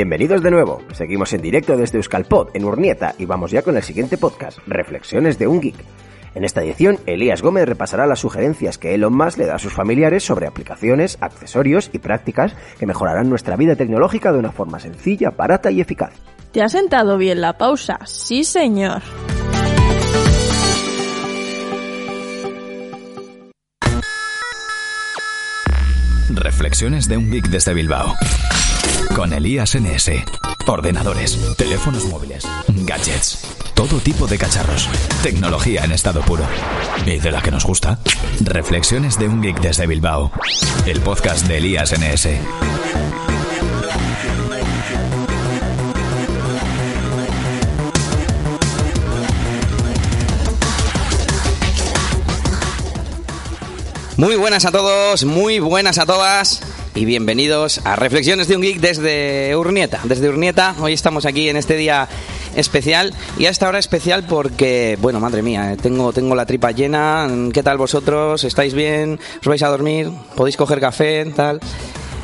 Bienvenidos de nuevo. Seguimos en directo desde Euskalpod, en Urnieta, y vamos ya con el siguiente podcast, Reflexiones de un Geek. En esta edición, Elías Gómez repasará las sugerencias que Elon Musk le da a sus familiares sobre aplicaciones, accesorios y prácticas que mejorarán nuestra vida tecnológica de una forma sencilla, barata y eficaz. ¿Te ha sentado bien la pausa? Sí, señor. Reflexiones de un geek desde Bilbao. Con Elías NS. Ordenadores, teléfonos móviles, gadgets, todo tipo de cacharros. Tecnología en estado puro. Y de la que nos gusta. Reflexiones de un geek desde Bilbao. El podcast de Elías NS. Muy buenas a todos, muy buenas a todas y bienvenidos a Reflexiones de un Geek desde Urnieta. Desde Urnieta, hoy estamos aquí en este día especial y a esta hora especial porque, bueno, madre mía, eh, tengo, tengo la tripa llena. ¿Qué tal vosotros? ¿Estáis bien? ¿Os vais a dormir? ¿Podéis coger café? Tal.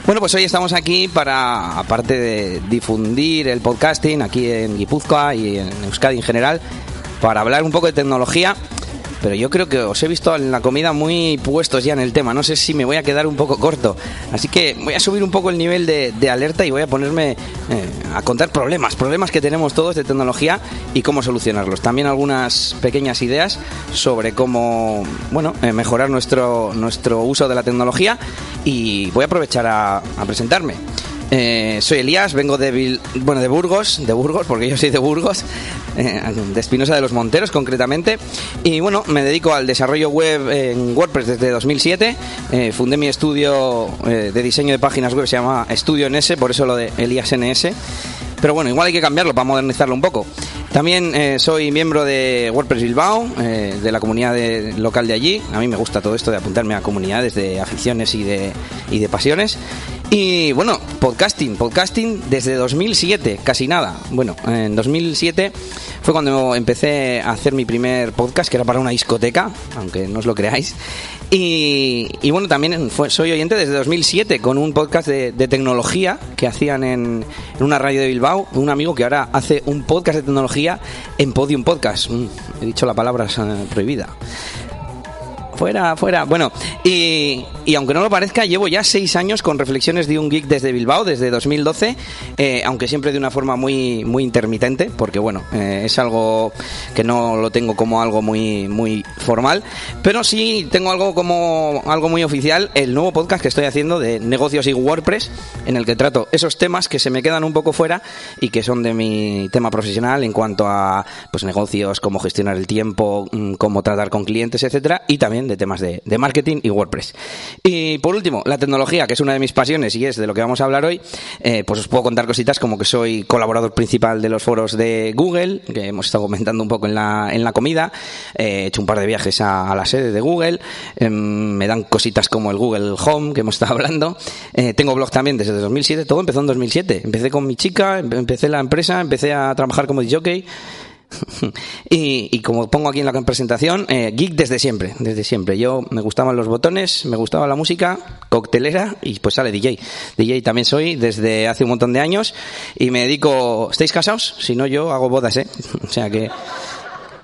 Bueno, pues hoy estamos aquí para, aparte de difundir el podcasting aquí en Guipúzcoa y en Euskadi en general, para hablar un poco de tecnología pero yo creo que os he visto en la comida muy puestos ya en el tema. No sé si me voy a quedar un poco corto. Así que voy a subir un poco el nivel de, alerta y voy a ponerme eh, a contar problemas, problemas que tenemos todos de tecnología y cómo solucionarlos. También algunas pequeñas ideas sobre cómo, bueno, eh, mejorar nuestro, nuestro uso de la tecnología y voy a aprovechar a presentarme. Eh, soy Elías, vengo de, bueno, de Burgos, de Burgos, porque yo soy de Burgos, eh, de Espinosa de los Monteros concretamente. Y bueno, me dedico al desarrollo web en WordPress desde 2007. Eh, fundé mi estudio de diseño de páginas web, se llama Estudio NS, por eso lo de Elías NS. Pero bueno, igual hay que cambiarlo para modernizarlo un poco. También soy miembro de WordPress Bilbao, de la comunidad local de allí. A mí me gusta todo esto de apuntarme a comunidades de aficiones y de, y de pasiones. Y bueno, podcasting, podcasting desde 2007, casi nada. Bueno, en 2007 fue cuando empecé a hacer mi primer podcast, que era para una discoteca, aunque no os lo creáis. Y, bueno, también soy oyente desde 2007 con un podcast de, tecnología que hacían en, una radio de Bilbao. Un amigo que ahora hace un podcast de tecnología en Podium Podcast. Mm, he dicho la palabra prohibida. Fuera, fuera. Bueno, y, y, aunque no lo parezca, llevo ya seis años con reflexiones de un geek desde Bilbao, desde 2012, eh, aunque siempre de una forma muy, muy intermitente, porque bueno, eh, es algo que no lo tengo como algo muy, muy formal, pero sí tengo algo como algo muy oficial, el nuevo podcast que estoy haciendo de negocios y WordPress, en el que trato esos temas que se me quedan un poco fuera y que son de mi tema profesional en cuanto a pues negocios, cómo gestionar el tiempo, mm, cómo tratar con clientes, etcétera, y también de temas de, marketing y WordPress. Y por último, la tecnología, que es una de mis pasiones y es de lo que vamos a hablar hoy, eh, pues os puedo contar cositas como que soy colaborador principal de los foros de Google, que hemos estado comentando un poco en la, en la comida, eh, he hecho un par de viajes a, la sede de Google, em, me dan cositas como el Google Home, que hemos estado hablando, eh, tengo blog también desde 2007, todo empezó en 2007, empecé con mi chica, empecé la empresa, empecé a trabajar como DJ y, como pongo aquí en la presentación, eh, geek desde siempre, desde siempre. Yo me gustaban los botones, me gustaba la música, coctelera y pues sale DJ. DJ también soy desde hace un montón de años y me dedico... ¿Estáis casados? Si no, yo hago bodas, ¿eh? O sea que...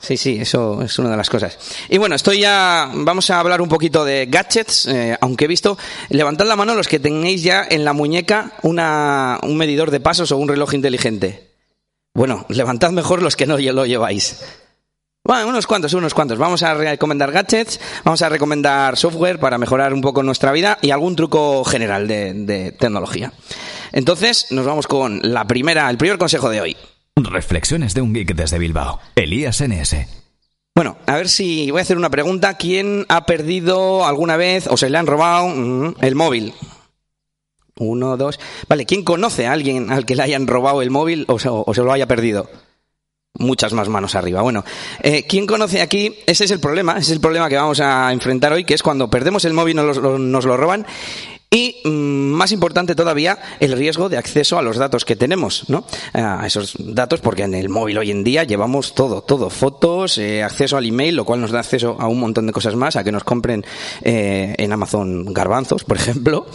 Sí, sí, eso es una de las cosas. Y bueno, estoy ya, vamos a hablar un poquito de gadgets, eh, aunque he visto, levantad la mano los que tenéis ya en la muñeca una, un medidor de pasos o un reloj inteligente. Bueno, levantad mejor los que no lo lleváis. Bueno, unos cuantos, unos cuantos. Vamos a recomendar gadgets, vamos a recomendar software para mejorar un poco nuestra vida y algún truco general de, tecnología. Entonces, nos vamos con la primera, el primer consejo de hoy. Reflexiones de un geek desde Bilbao. Elías NS. Bueno, a ver si voy a hacer una pregunta. ¿Quién ha perdido alguna vez o se le han robado mm, el móvil? Uno, dos. Vale, ¿quién conoce a alguien al que le hayan robado el móvil o se, lo haya perdido? Muchas más manos arriba. Bueno, eh, ¿quién conoce aquí? Ese es el problema, ese es el problema que vamos a enfrentar hoy, que es cuando perdemos el móvil nos, nos lo roban Y mm, más importante todavía, el riesgo de acceso a los datos que tenemos, ¿no? A esos datos, porque en el móvil hoy en día llevamos todo, todo, fotos, eh, acceso al email, lo cual nos da acceso a un montón de cosas más, a que nos compren eh, en Amazon garbanzos, por ejemplo.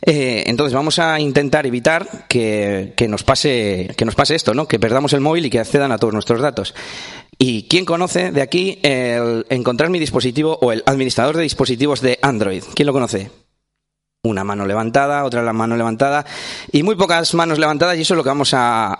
Eh, entonces vamos a intentar evitar que, que, nos pase, que nos pase esto, ¿no? Que perdamos el móvil y que accedan a todos nuestros datos. ¿Y quién conoce de aquí el encontrar mi dispositivo o el administrador de dispositivos de Android? ¿Quién lo conoce? Una mano levantada, otra la mano levantada y muy pocas manos levantadas y eso es lo que vamos a,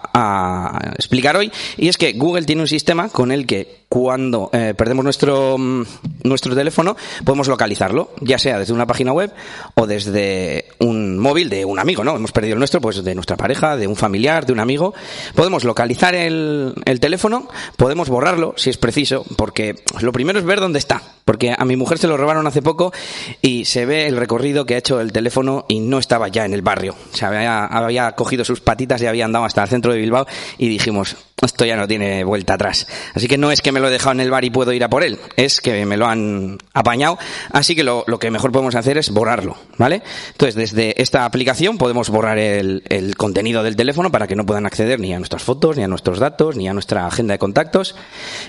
explicar hoy y es que Google tiene un sistema con el que cuando eh, perdemos nuestro, mm, nuestro teléfono podemos localizarlo, ya sea desde una página web o desde un móvil de un amigo, ¿no? Hemos perdido el nuestro, pues de nuestra pareja, de un familiar, de un amigo. Podemos localizar el, el teléfono, podemos borrarlo si es preciso, porque lo primero es ver dónde está, porque a mi mujer se lo robaron hace poco y se ve el recorrido que ha hecho el teléfono y no estaba ya en el barrio. O sea, había, había cogido sus patitas y había andado hasta el centro de Bilbao y dijimos, esto ya no tiene vuelta atrás. Así que no es que me lo he dejado en el bar y puedo ir a por él, es que me lo han apañado. Así que lo, que mejor podemos hacer es borrarlo, ¿vale? Entonces, desde esta aplicación podemos borrar el, el, contenido del teléfono para que no puedan acceder ni a nuestras fotos, ni a nuestros datos, ni a nuestra agenda de contactos,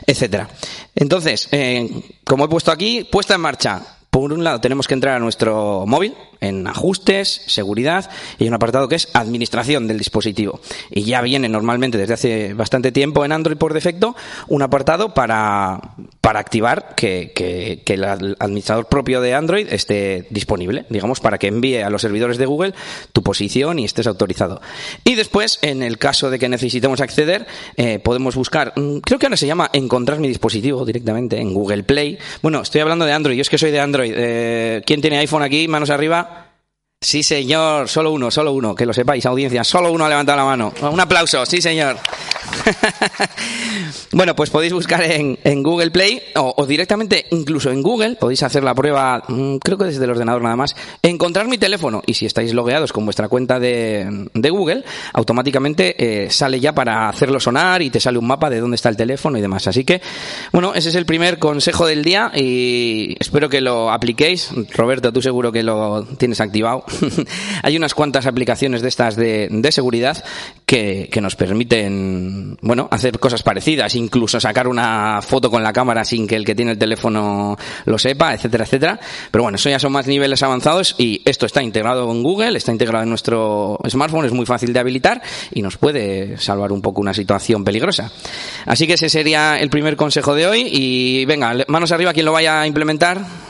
etcétera. Entonces, eh, como he puesto aquí, puesta en marcha por un lado tenemos que entrar a nuestro móvil en ajustes, seguridad y un apartado que es administración del dispositivo. Y ya viene normalmente desde hace bastante tiempo en Android por defecto un apartado para, para activar que, que, que el administrador propio de Android esté disponible, digamos, para que envíe a los servidores de Google tu posición y estés autorizado. Y después, en el caso de que necesitemos acceder, eh, podemos buscar, mm, creo que ahora se llama encontrar mi dispositivo directamente en Google Play. Bueno, estoy hablando de Android, yo es que soy de Android eh, ¿Quién tiene iPhone aquí? Manos arriba. Sí, señor, solo uno, solo uno, que lo sepáis, audiencia, solo uno ha levantado la mano. Un aplauso, sí, señor. bueno, pues podéis buscar en, Google Play o, directamente, incluso en Google, podéis hacer la prueba, mmm, creo que desde el ordenador nada más, encontrar mi teléfono y si estáis logueados con vuestra cuenta de, de Google, automáticamente eh, sale ya para hacerlo sonar y te sale un mapa de dónde está el teléfono y demás. Así que, bueno, ese es el primer consejo del día y espero que lo apliquéis. Roberto, tú seguro que lo tienes activado. Hay unas cuantas aplicaciones de estas de, seguridad que, nos permiten, bueno, hacer cosas parecidas, incluso sacar una foto con la cámara sin que el que tiene el teléfono lo sepa, etcétera, etcétera. Pero bueno, eso ya son más niveles avanzados y esto está integrado en Google, está integrado en nuestro smartphone, es muy fácil de habilitar y nos puede salvar un poco una situación peligrosa. Así que ese sería el primer consejo de hoy y venga, manos arriba quien lo vaya a implementar.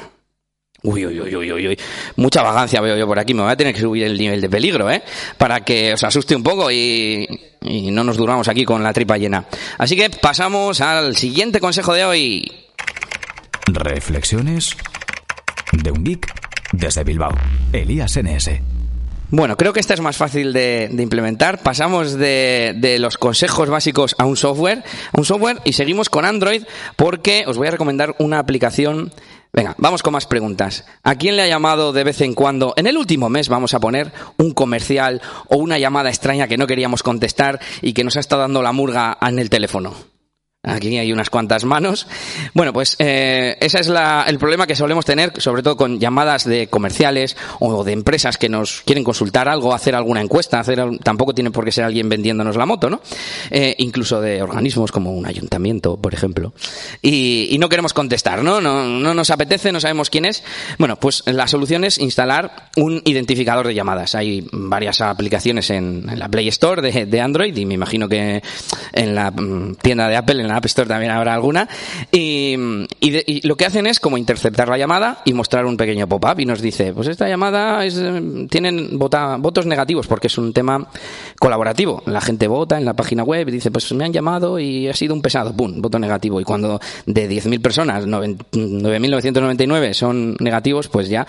Uy, uy, uy, uy, uy, mucha vagancia veo yo por aquí. Me voy a tener que subir el nivel de peligro, ¿eh? Para que os asuste un poco y, y no nos duramos aquí con la tripa llena. Así que pasamos al siguiente consejo de hoy. Reflexiones de un geek desde Bilbao. Elías NS. Bueno, creo que esta es más fácil de, de implementar. Pasamos de, de, los consejos básicos a un software, a un software y seguimos con Android porque os voy a recomendar una aplicación Venga, vamos con más preguntas. ¿A quién le ha llamado de vez en cuando, en el último mes vamos a poner, un comercial o una llamada extraña que no queríamos contestar y que nos ha estado dando la murga en el teléfono? Aquí hay unas cuantas manos. Bueno, pues eh, ese es la, el problema que solemos tener, sobre todo con llamadas de comerciales o de empresas que nos quieren consultar algo, hacer alguna encuesta, hacer tampoco tiene por qué ser alguien vendiéndonos la moto, ¿no? Eh, incluso de organismos como un ayuntamiento, por ejemplo. Y, y, no queremos contestar, ¿no? ¿no? No nos apetece, no sabemos quién es. Bueno, pues la solución es instalar un identificador de llamadas. Hay varias aplicaciones en, la Play Store de, Android y me imagino que en la mm, tienda de Apple, la App Store también habrá alguna. Y, de, y, lo que hacen es como interceptar la llamada y mostrar un pequeño pop-up y nos dice, pues esta llamada es, tienen vota, votos negativos porque es un tema colaborativo. La gente vota en la página web y dice, pues me han llamado y ha sido un pesado, pum, voto negativo. Y cuando de 10.000 personas, 9.999 son negativos, pues ya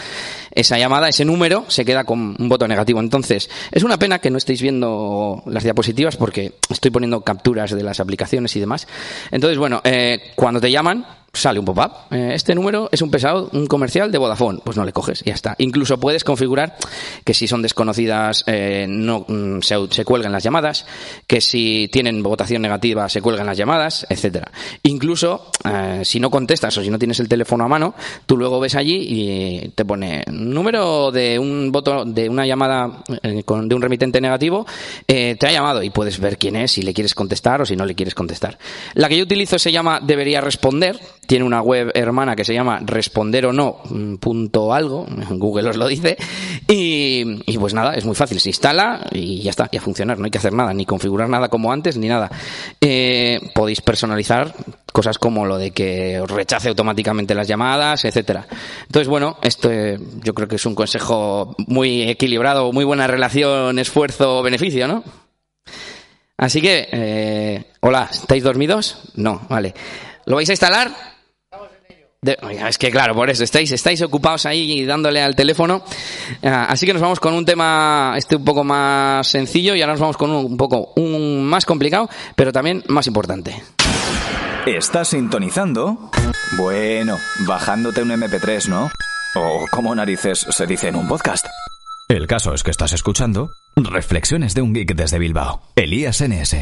esa llamada, ese número, se queda con un voto negativo. Entonces, es una pena que no estéis viendo las diapositivas porque estoy poniendo capturas de las aplicaciones y demás. Entonces, bueno, eh, cuando te llaman, sale un pop-up. Eh, este número es un pesado, un comercial de Vodafone. Pues no le coges, ya está. Incluso puedes configurar que si son desconocidas eh, no mm, se, se cuelguen las llamadas, que si tienen votación negativa se cuelgan las llamadas, etcétera. Incluso eh, si no contestas o si no tienes el teléfono a mano, tú luego ves allí y te pone número de un voto de una llamada eh, con- de un remitente negativo te ha llamado y puedes ver quién es si le quieres contestar o si no le quieres contestar. La que yo utilizo se llama debería responder. Tiene una web hermana que se llama responder o no punto algo. Google os lo dice. Y, y pues nada, es muy fácil. Se instala y ya está, y a funcionar. No hay que hacer nada, ni configurar nada como antes, ni nada. Eh, podéis personalizar cosas como lo de que os rechace automáticamente las llamadas, etcétera. Entonces, bueno, esto eh, yo creo que es un consejo muy equilibrado, muy buena relación esfuerzo-beneficio, ¿no? Así que, eh, hola, ¿estáis dormidos? No, vale. ¿Lo vais a instalar? De- oiga, es que claro, por eso estáis, estáis ocupados ahí dándole al teléfono. Ah, así que nos vamos con un tema este un poco más sencillo y ahora nos vamos con un, un poco un más complicado, pero también más importante. ¿Estás sintonizando? Bueno, bajándote un MP3, ¿no? O como narices se dice en un podcast. El caso es que estás escuchando Reflexiones de un geek desde Bilbao. Elías NS.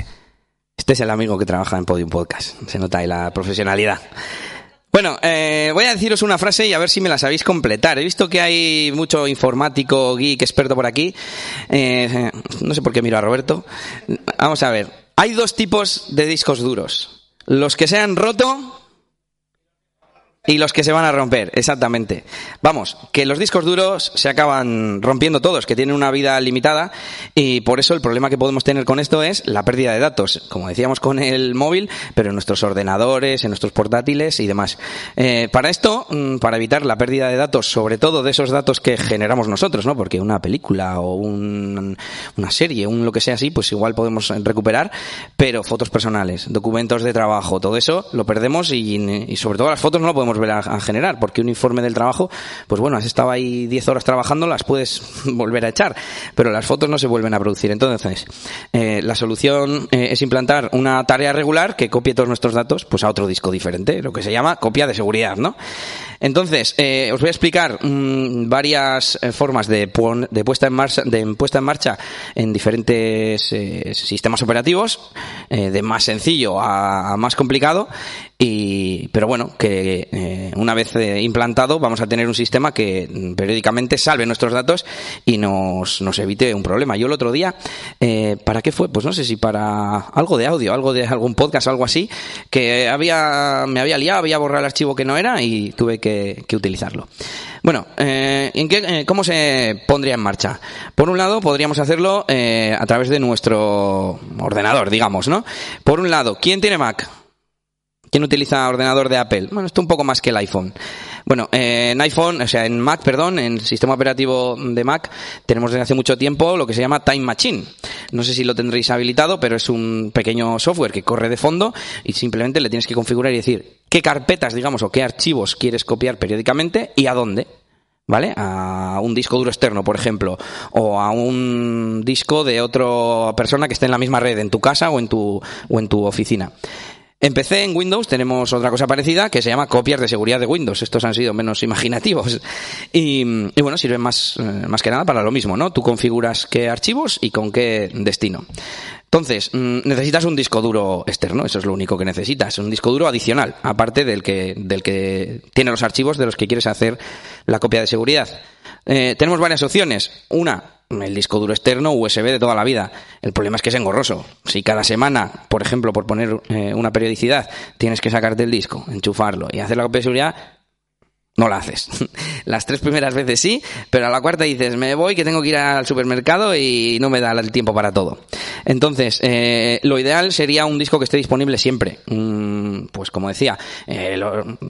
Este es el amigo que trabaja en Podium Podcast. Se nota ahí la profesionalidad. Bueno, eh, voy a deciros una frase y a ver si me la sabéis completar. He visto que hay mucho informático, geek, experto por aquí. Eh, no sé por qué miro a Roberto. Vamos a ver. Hay dos tipos de discos duros. Los que se han roto y los que se van a romper, exactamente. Vamos, que los discos duros se acaban rompiendo todos, que tienen una vida limitada y por eso el problema que podemos tener con esto es la pérdida de datos, como decíamos con el móvil, pero en nuestros ordenadores, en nuestros portátiles y demás. Eh, para esto, mm, para evitar la pérdida de datos, sobre todo de esos datos que generamos nosotros, ¿no? Porque una película o un- una serie, un lo que sea así, pues igual podemos recuperar, pero fotos personales, documentos de trabajo, todo eso lo perdemos y, y sobre todo las fotos no lo podemos volver a, generar, porque un informe del trabajo, pues bueno, has estado ahí 10 horas trabajando, las puedes volver a echar, pero las fotos no se vuelven a producir. Entonces, eh, la solución eh, es implantar una tarea regular que copie todos nuestros datos pues a otro disco diferente, lo que se llama copia de seguridad, ¿no? Entonces, eh, os voy a explicar mm, varias eh, formas de, pon- de puesta en marcha, de puesta en marcha en diferentes eh, sistemas operativos, eh, de más sencillo a, a más complicado, y, pero bueno, que eh, una vez eh, implantado vamos a tener un sistema que mm, periódicamente salve nuestros datos y nos, nos evite un problema. Yo el otro día, eh, ¿para qué fue? Pues no sé si para algo de audio, algo de algún podcast, algo así, que había, me había liado, había borrado el archivo que no era y tuve que, que utilizarlo. Bueno, eh, ¿en qué, eh, ¿cómo se pondría en marcha? Por un lado, podríamos hacerlo eh, a través de nuestro ordenador, digamos, ¿no? Por un lado, ¿quién tiene Mac? ¿Quién utiliza ordenador de Apple? Bueno, esto un poco más que el iPhone. Bueno, eh, en iPhone, o sea, en Mac, perdón, en el sistema operativo de Mac, tenemos desde hace mucho tiempo lo que se llama Time Machine. No sé si lo tendréis habilitado, pero es un pequeño software que corre de fondo y simplemente le tienes que configurar y decir qué carpetas, digamos, o qué archivos quieres copiar periódicamente y a dónde. ¿Vale? A un disco duro externo, por ejemplo, o a un disco de otra persona que esté en la misma red, en tu casa o en tu, o en tu oficina. En PC, en Windows, tenemos otra cosa parecida que se llama copias de seguridad de Windows. Estos han sido menos imaginativos. Y, y bueno, sirven más, eh, más que nada para lo mismo, ¿no? Tú configuras qué archivos y con qué destino. Entonces, mm, necesitas un disco duro externo, eso es lo único que necesitas, un disco duro adicional, aparte del que, del que tiene los archivos de los que quieres hacer la copia de seguridad. Eh, tenemos varias opciones. Una, el disco duro externo USB de toda la vida. El problema es que es engorroso. Si cada semana, por ejemplo, por poner eh, una periodicidad, tienes que sacarte el disco, enchufarlo y hacer la copia de seguridad, no la haces. Las tres primeras veces sí, pero a la cuarta dices, me voy que tengo que ir al supermercado y no me da el tiempo para todo. Entonces, eh, lo ideal sería un disco que esté disponible siempre. Mm, pues como decía, eh,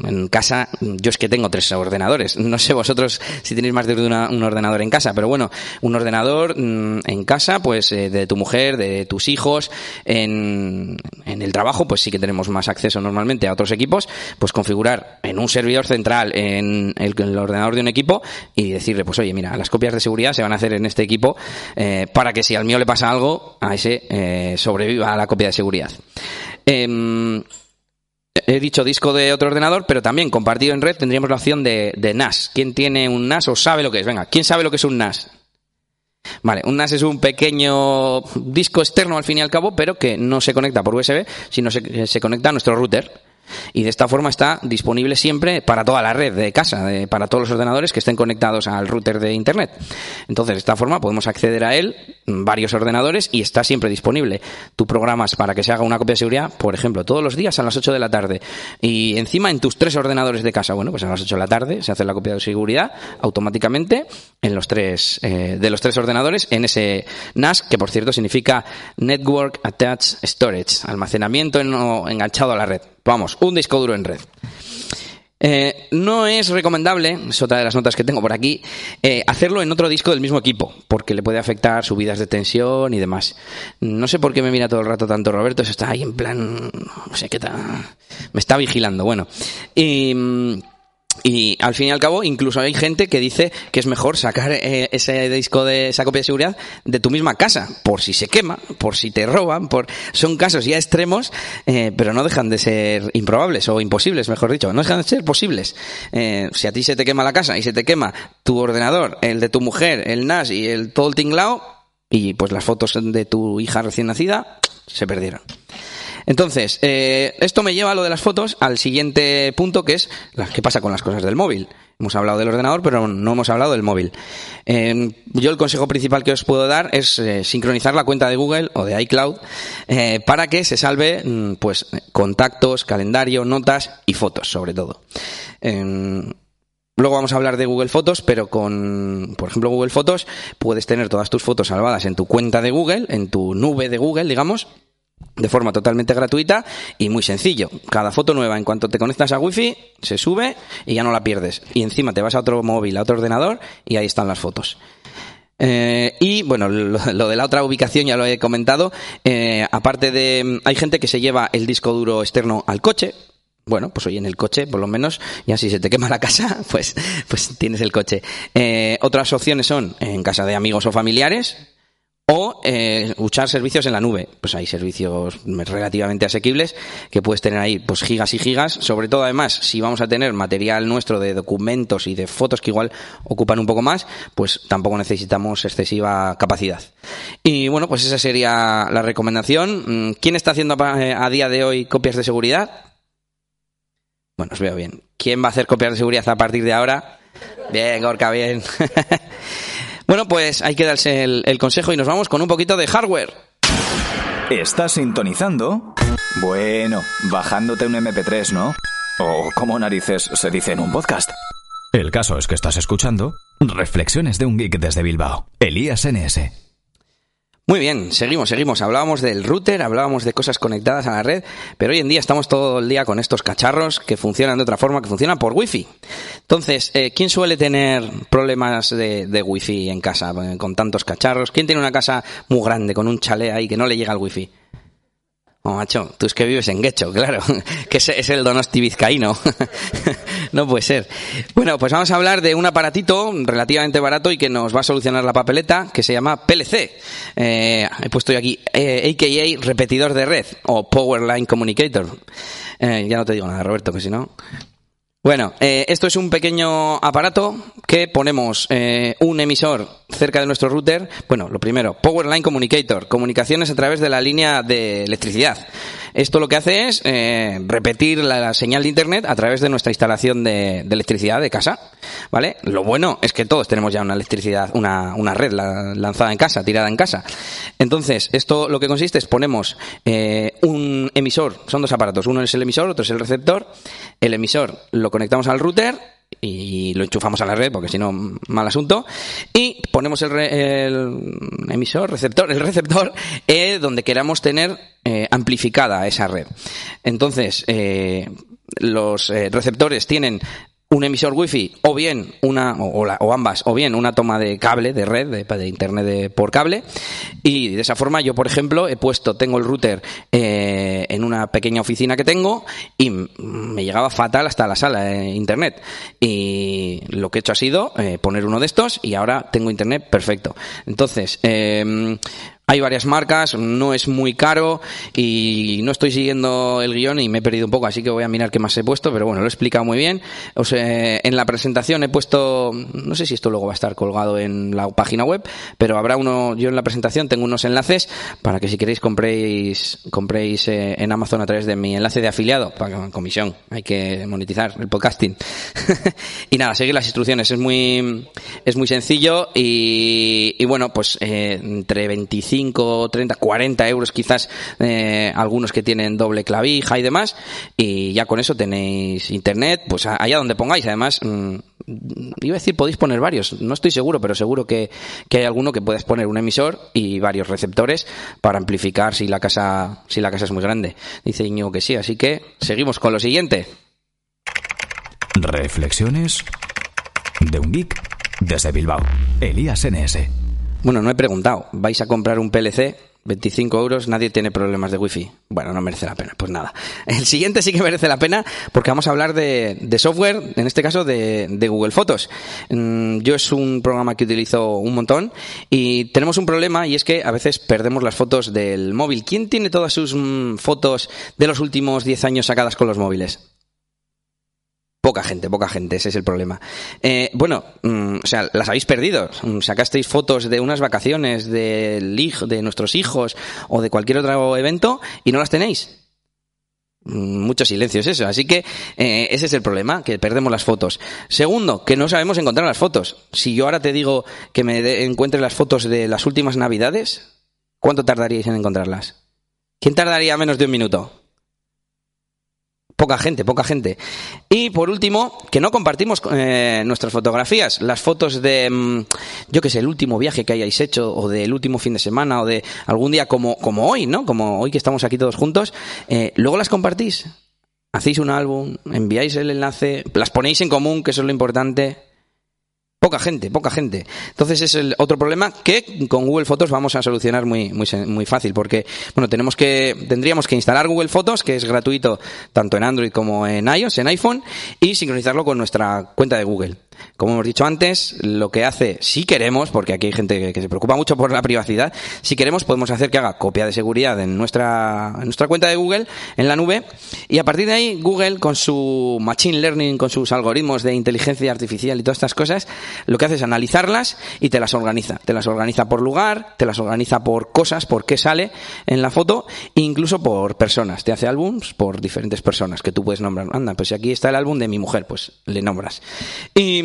en casa yo es que tengo tres ordenadores. No sé vosotros si tenéis más de una- un ordenador en casa, pero bueno, un ordenador mm, en casa, pues eh, de tu mujer, de tus hijos, en, en el trabajo, pues sí que tenemos más acceso normalmente a otros equipos, pues configurar en un servidor central, el, en el ordenador de un equipo y decirle, pues oye, mira, las copias de seguridad se van a hacer en este equipo eh, para que si al mío le pasa algo, a ese eh, sobreviva la copia de seguridad. Em, he dicho disco de otro ordenador, pero también compartido en red tendríamos la opción de, de NAS. ¿Quién tiene un NAS o sabe lo que es? Venga, ¿quién sabe lo que es un NAS? Vale, un NAS es un pequeño disco externo al fin y al cabo, pero que no se conecta por USB, sino se, se conecta a nuestro router y de esta forma está disponible siempre para toda la red de casa, para todos los ordenadores que estén conectados al router de Internet. Entonces, de esta forma podemos acceder a él, varios ordenadores, y está siempre disponible. Tú programas para que se haga una copia de seguridad, por ejemplo, todos los días a las 8 de la tarde, y encima en tus tres ordenadores de casa, bueno, pues a las 8 de la tarde se hace la copia de seguridad automáticamente en los tres, eh, de los tres ordenadores en ese NAS, que por cierto significa Network Attached Storage, almacenamiento enganchado a la red. Vamos, un disco duro en red. Eh, no es recomendable, es otra de las notas que tengo por aquí, eh, hacerlo en otro disco del mismo equipo, porque le puede afectar subidas de tensión y demás. No sé por qué me mira todo el rato tanto Roberto, se está ahí en plan, no sé qué tal, me está vigilando, bueno. Y mm, y al fin y al cabo, incluso hay gente que dice que es mejor sacar eh, ese disco de esa copia de seguridad de tu misma casa, por si se quema, por si te roban, por son casos ya extremos, eh, pero no dejan de ser improbables o imposibles, mejor dicho, no dejan de ser posibles. Eh, si a ti se te quema la casa y se te quema tu ordenador, el de tu mujer, el NAS y el todo el tinglao, y pues las fotos de tu hija recién nacida se perdieron. Entonces, eh, esto me lleva a lo de las fotos al siguiente punto, que es qué pasa con las cosas del móvil. Hemos hablado del ordenador, pero no hemos hablado del móvil. Eh, yo el consejo principal que os puedo dar es eh, sincronizar la cuenta de Google o de iCloud para que se salve mm, pues contactos, calendario, notas y fotos, sobre todo. Luego vamos a hablar de Google Fotos, pero con, por ejemplo, Google Fotos puedes tener todas tus fotos salvadas en tu cuenta de Google, en tu nube de Google, digamos, de forma totalmente gratuita y muy sencillo. Cada foto nueva, en cuanto te conectas a Wi-Fi, se sube y ya no la pierdes. Y encima te vas a otro móvil, a otro ordenador y ahí están las fotos. Eh, y bueno, lo, de la otra ubicación ya lo he comentado. Eh, aparte de, hay gente que se lleva el disco duro externo al coche. Bueno, pues hoy en el coche, por lo menos, ya si se te quema la casa, pues, pues tienes el coche. Eh, otras opciones son en casa de amigos o familiares, o eh, usar servicios en la nube. Pues hay servicios relativamente asequibles que puedes tener ahí, pues gigas y gigas. Sobre todo, además, si vamos a tener material nuestro de documentos y de fotos que igual ocupan un poco más, pues tampoco necesitamos excesiva capacidad. Y bueno, pues esa sería la recomendación. Mm, ¿Quién está haciendo eh, a día de hoy copias de seguridad? Bueno, os veo bien. ¿Quién va a hacer copias de seguridad a partir de ahora? Bien, Gorka, bien. Bueno, pues hay que darse el, consejo y nos vamos con un poquito de hardware. ¿Estás sintonizando? Bueno, bajándote un MP3, ¿no? O como narices se dice en un podcast. El caso es que estás escuchando Reflexiones de un geek desde Bilbao. Elías NS. Muy bien, seguimos, seguimos. Hablábamos del router, hablábamos de cosas conectadas a la red, pero hoy en día estamos todo el día con estos cacharros que funcionan de otra forma, que funcionan por wifi. Entonces, eh, ¿quién suele tener problemas de, de wifi en casa eh, con tantos cacharros? ¿Quién tiene una casa muy grande con un chalet ahí que no le llega el wifi? Oh, macho, tú es que vives en Guecho, claro, que es, el Donosti vizcaíno. no puede ser. Bueno, pues vamos a hablar de un aparatito relativamente barato y que nos va a solucionar la papeleta, que se llama PLC. Eh, he puesto yo aquí, eh, AKA repetidor de red, o Power Line Communicator. Eh, ya no te digo nada, Roberto, que si no... Bueno, eh, esto es un pequeño aparato que ponemos eh, un emisor cerca de nuestro router. Bueno, lo primero, Power Line Communicator, comunicaciones a través de la línea de electricidad. Esto lo que hace es eh, repetir la, señal de Internet a través de nuestra instalación de, electricidad de casa. ¿Vale? Lo bueno es que todos tenemos ya una electricidad, una, una red lanzada en casa, tirada en casa. Entonces, esto lo que consiste es ponemos eh, un emisor, son dos aparatos, uno es el emisor, otro es el receptor. El emisor lo conectamos al router y lo enchufamos a la red porque si no mal asunto. Y ponemos el, emisor receptor el receptor eh, donde queramos tener eh, amplificada esa red. Entonces eh, los receptores tienen un emisor wifi o bien una o, ambas o bien una toma de cable de red de, internet por cable. Y de esa forma yo por ejemplo he puesto tengo el router eh, en una pequeña oficina que tengo y me llegaba fatal hasta la sala de internet. Y lo que he hecho ha sido eh, poner uno de estos y ahora tengo internet perfecto. Entonces eh, Hay varias marcas, no es muy caro y no estoy siguiendo el guion y me he perdido un poco, así que voy a mirar qué más he puesto, pero bueno, lo he explicado muy bien. O sea, en la presentación he puesto, no sé si esto luego va a estar colgado en la página web, pero habrá uno, yo en la presentación tengo unos enlaces para que si queréis compréis, compréis eh, en Amazon a través de mi enlace de afiliado, para comisión, hay que monetizar el podcasting. y nada, seguir las instrucciones, es muy, es muy sencillo y, y bueno, pues eh, entre 25 30, 40 euros quizás eh, algunos que tienen doble clavija y demás. Y ya con eso tenéis internet pues allá donde pongáis. Además mm, iba a decir podéis poner varios no estoy seguro pero seguro que, que hay alguno que puedes poner un emisor y varios receptores para amplificar si la casa si la casa es muy grande. Dice Iñigo que sí así que seguimos con lo siguiente. Reflexiones de un geek desde Bilbao. Elías NS bueno, no he preguntado. ¿Vais a comprar un PLC? 25 euros, nadie tiene problemas de wifi. Bueno, no merece la pena. Pues nada. El siguiente sí que merece la pena porque vamos a hablar de, software, en este caso de, Google Fotos. Mm, yo es un programa que utilizo un montón y tenemos un problema y es que a veces perdemos las fotos del móvil. ¿Quién tiene todas sus mm, fotos de los últimos 10 años sacadas con los móviles? Poca gente, poca gente, ese es el problema. Eh, bueno, mm, o sea, las habéis perdido. Mm, sacasteis fotos de unas vacaciones, de, nuestros hijos o de cualquier otro evento y no las tenéis. Mm, mucho silencio es eso. Así que eh, ese es el problema, que perdemos las fotos. Segundo, que no sabemos encontrar las fotos. Si yo ahora te digo que me encuentre las fotos de las últimas navidades, ¿cuánto tardaríais en encontrarlas? ¿Quién tardaría menos de un minuto? Poca gente, poca gente. Y por último, que no compartimos eh, nuestras fotografías, las fotos de, mm, yo qué sé, el último viaje que hayáis hecho, o del último fin de semana, o de algún día como, como hoy, ¿no? Como hoy que estamos aquí todos juntos, eh, luego las compartís. Hacéis un álbum, enviáis el enlace, las ponéis en común, que eso es lo importante. Poca gente, poca gente. Entonces es el otro problema que con Google Fotos vamos a solucionar muy, muy, muy fácil, porque bueno, tenemos que, tendríamos que instalar Google Fotos, que es gratuito tanto en Android como en iOS, en iPhone, y sincronizarlo con nuestra cuenta de Google. Como hemos dicho antes, lo que hace, si queremos, porque aquí hay gente que, se preocupa mucho por la privacidad, si queremos podemos hacer que haga copia de seguridad en nuestra, en nuestra cuenta de Google, en la nube, y a partir de ahí Google con su Machine Learning, con sus algoritmos de inteligencia artificial y todas estas cosas, lo que hace es analizarlas y te las organiza. Te las organiza por lugar, te las organiza por cosas, por qué sale en la foto, e incluso por personas. Te hace álbums por diferentes personas que tú puedes nombrar. Anda, pues si aquí está el álbum de mi mujer, pues le nombras. Y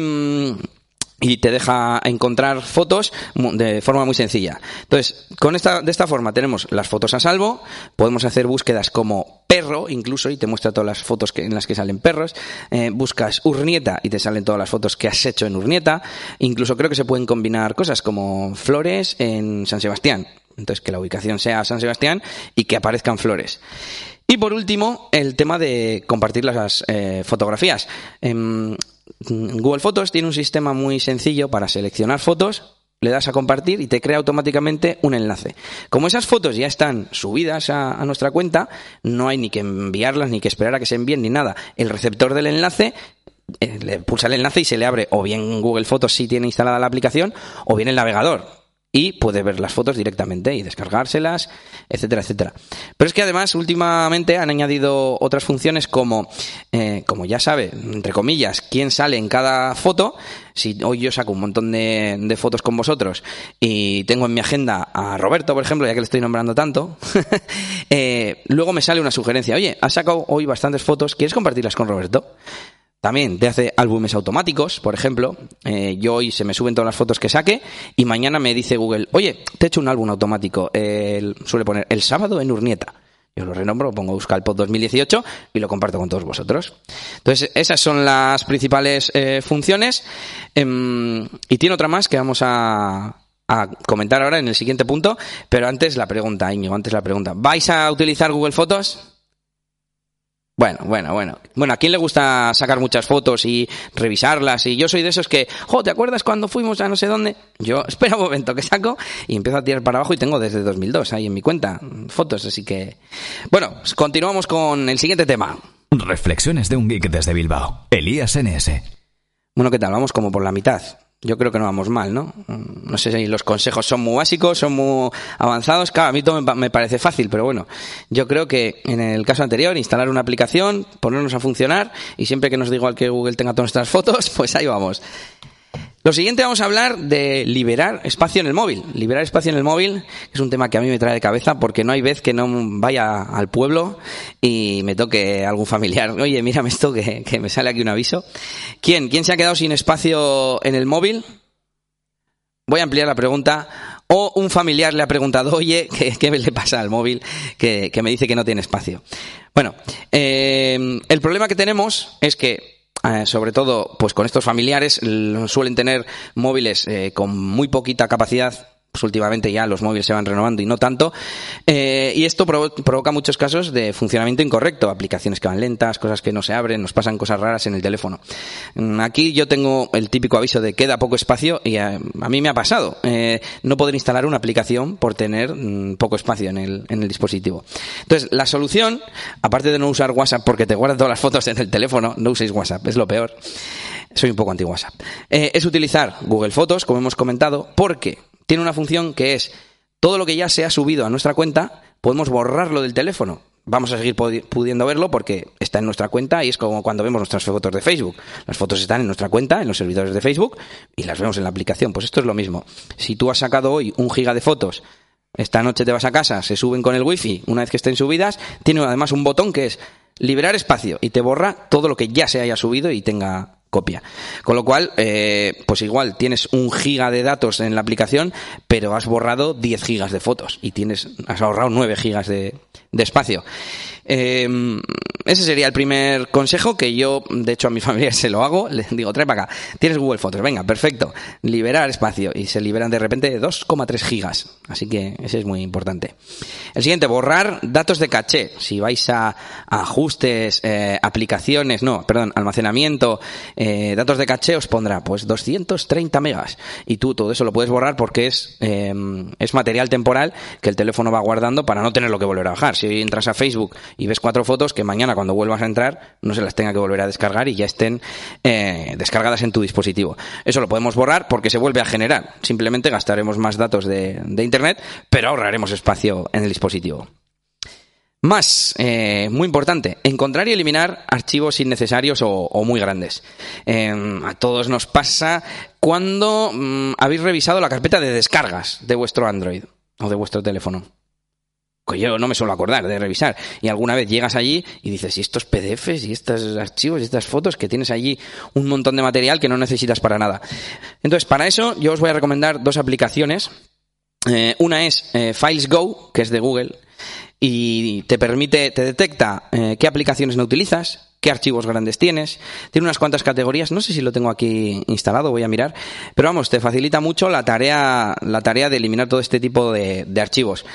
y te deja encontrar fotos de forma muy sencilla. Entonces, con esta, de esta forma tenemos las fotos a salvo, podemos hacer búsquedas como perro, incluso, y te muestra todas las fotos en las que salen perros. Eh, buscas Urnieta y te salen todas las fotos que has hecho en Urnieta. Incluso creo que se pueden combinar cosas como flores en San Sebastián. Entonces, que la ubicación sea San Sebastián y que aparezcan flores. Y por último, el tema de compartir las eh, fotografías. Em, Google Fotos tiene un sistema muy sencillo para seleccionar fotos, le das a compartir y te crea automáticamente un enlace. Como esas fotos ya están subidas a, nuestra cuenta, no hay ni que enviarlas, ni que esperar a que se envíen, ni nada. El receptor del enlace eh, le pulsa el enlace y se le abre o bien Google Fotos si tiene instalada la aplicación o bien el navegador y puede ver las fotos directamente y descargárselas, etcétera, etcétera. Pero es que además últimamente han añadido otras funciones como, eh, como ya sabe, entre comillas, quién sale en cada foto. Si hoy yo saco un montón de, de fotos con vosotros y tengo en mi agenda a Roberto, por ejemplo, ya que le estoy nombrando tanto, eh, luego me sale una sugerencia, oye, has sacado hoy bastantes fotos, ¿quieres compartirlas con Roberto? También te hace álbumes automáticos, por ejemplo. Eh, yo hoy se me suben todas las fotos que saque y mañana me dice Google, oye, te he hecho un álbum automático. suele poner el sábado en Urnieta. Yo lo renombro, pongo Euskalpod 2018 y lo comparto con todos vosotros. Entonces, esas son las principales eh, funciones. Em, y tiene otra más que vamos a, a comentar ahora en el siguiente punto. Pero antes la pregunta, Íñigo, antes la pregunta. ¿Vais a utilizar Google Fotos? Bueno, bueno, bueno. Bueno, ¿a quién le gusta sacar muchas fotos y revisarlas? Y yo soy de esos que, jo, ¿te acuerdas cuando fuimos a no sé dónde? Yo espera un momento que saco y empiezo a tirar para abajo y tengo desde 2002 ahí en mi cuenta fotos, así que... Bueno, continuamos con el siguiente tema. Reflexiones de un geek desde Bilbao. Elías NS. Bueno, ¿qué tal? Vamos como por la mitad. Yo creo que no vamos mal, ¿no? Mm, no sé si los consejos son muy básicos, son muy avanzados. Claro, a mí todo me parece fácil, pero bueno, yo creo que en el caso anterior, instalar una aplicación, ponernos a funcionar y siempre que nos diga igual que Google tenga todas nuestras fotos, pues ahí vamos. Lo siguiente vamos a hablar de liberar espacio en el móvil. Liberar espacio en el móvil es un tema que a mí me trae de cabeza porque no hay vez que no vaya al pueblo y me toque algún familiar. Oye, mírame esto que, me sale aquí un aviso. ¿Quién? ¿Quién se ha quedado sin espacio en el móvil? Voy a ampliar la pregunta. O un familiar le ha preguntado, oye, ¿qué, le pasa al móvil que, me dice que no tiene espacio? Bueno, eh, el problema que tenemos es que eh, sobre todo pues con estos familiares suelen tener móviles eh, con muy poquita capacidad pues últimamente ya los móviles se van renovando y no tanto. Eh, y esto provoca muchos casos de funcionamiento incorrecto, aplicaciones que van lentas, cosas que no se abren, nos pasan cosas raras en el teléfono. Mm, aquí yo tengo el típico aviso de queda poco espacio y a, mí me ha pasado eh, no poder instalar una aplicación por tener mm, poco espacio en el, en el dispositivo. Entonces, la solución, aparte de no usar WhatsApp porque te guarda todas las fotos en el teléfono, no uséis WhatsApp, es lo peor. Soy un poco anti-WhatsApp. Eh, es utilizar Google Fotos, como hemos comentado, porque tiene una función que es todo lo que ya se ha subido a nuestra cuenta, podemos borrarlo del teléfono. Vamos a seguir pudiendo verlo porque está en nuestra cuenta y es como cuando vemos nuestras fotos de Facebook. Las fotos están en nuestra cuenta, en los servidores de Facebook y las vemos en la aplicación. Pues esto es lo mismo. Si tú has sacado hoy un giga de fotos, esta noche te vas a casa, se suben con el wifi, una vez que estén subidas, tiene además un botón que es liberar espacio y te borra todo lo que ya se haya subido y tenga copia. Con lo cual, eh, pues igual tienes un giga de datos en la aplicación, pero has borrado 10 gigas de fotos y tienes, has ahorrado 9 gigas de, de espacio. Eh, ese sería el primer consejo que yo, de hecho, a mi familia se lo hago. Le digo, trae para acá. Tienes Google Fotos. Venga, perfecto. Liberar espacio. Y se liberan de repente 2,3 gigas. Así que ese es muy importante. El siguiente, borrar datos de caché. Si vais a, ajustes, eh, aplicaciones, no, perdón, almacenamiento, eh, datos de caché, os pondrá pues 230 megas. Y tú todo eso lo puedes borrar porque es, eh, es material temporal que el teléfono va guardando para no tenerlo que volver a bajar. Si entras a Facebook y ves cuatro fotos que mañana cuando vuelvas a entrar no se las tenga que volver a descargar y ya estén eh, descargadas en tu dispositivo. Eso lo podemos borrar porque se vuelve a generar. Simplemente gastaremos más datos de, Internet, pero ahorraremos espacio en el dispositivo. Más, eh, muy importante, encontrar y eliminar archivos innecesarios o, muy grandes. Em, a todos nos pasa cuando mm, habéis revisado la carpeta de descargas de vuestro Android o de vuestro teléfono que yo no me suelo acordar de revisar. Y alguna vez llegas allí y dices, y estos PDFs y estos archivos y estas fotos que tienes allí un montón de material que no necesitas para nada. Entonces, para eso yo os voy a recomendar dos aplicaciones. Eh, una es eh, Files Go, que es de Google, y te permite, te detecta eh, qué aplicaciones no utilizas, qué archivos grandes tienes. Tiene unas cuantas categorías, no sé si lo tengo aquí instalado, voy a mirar, pero vamos, te facilita mucho la tarea, la tarea de eliminar todo este tipo de, archivos.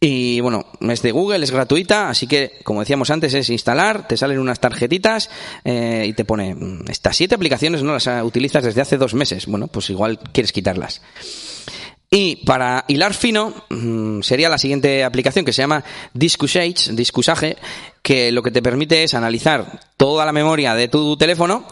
Y bueno, es de Google, es gratuita, así que como decíamos antes, es instalar, te salen unas tarjetitas eh, y te pone, mm, estas siete aplicaciones no las utilizas desde hace dos meses. Bueno, pues igual quieres quitarlas. Y para hilar fino mm, sería la siguiente aplicación que se llama Discusage, Discusage, que lo que te permite es analizar toda la memoria de tu teléfono